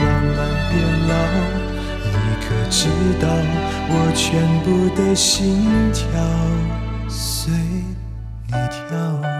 慢慢变老。你可知道我全部的心跳随你跳？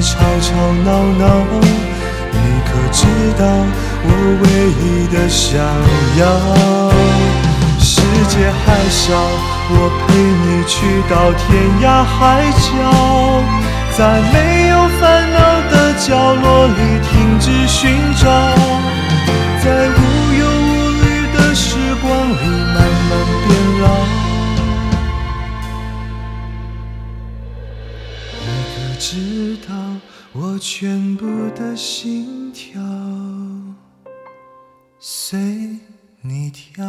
吵吵闹闹。你可知道我唯一的想要？世界还小，我陪你去到天涯海角。在没有烦恼的角落里停止寻找，我全部的心跳，随你跳。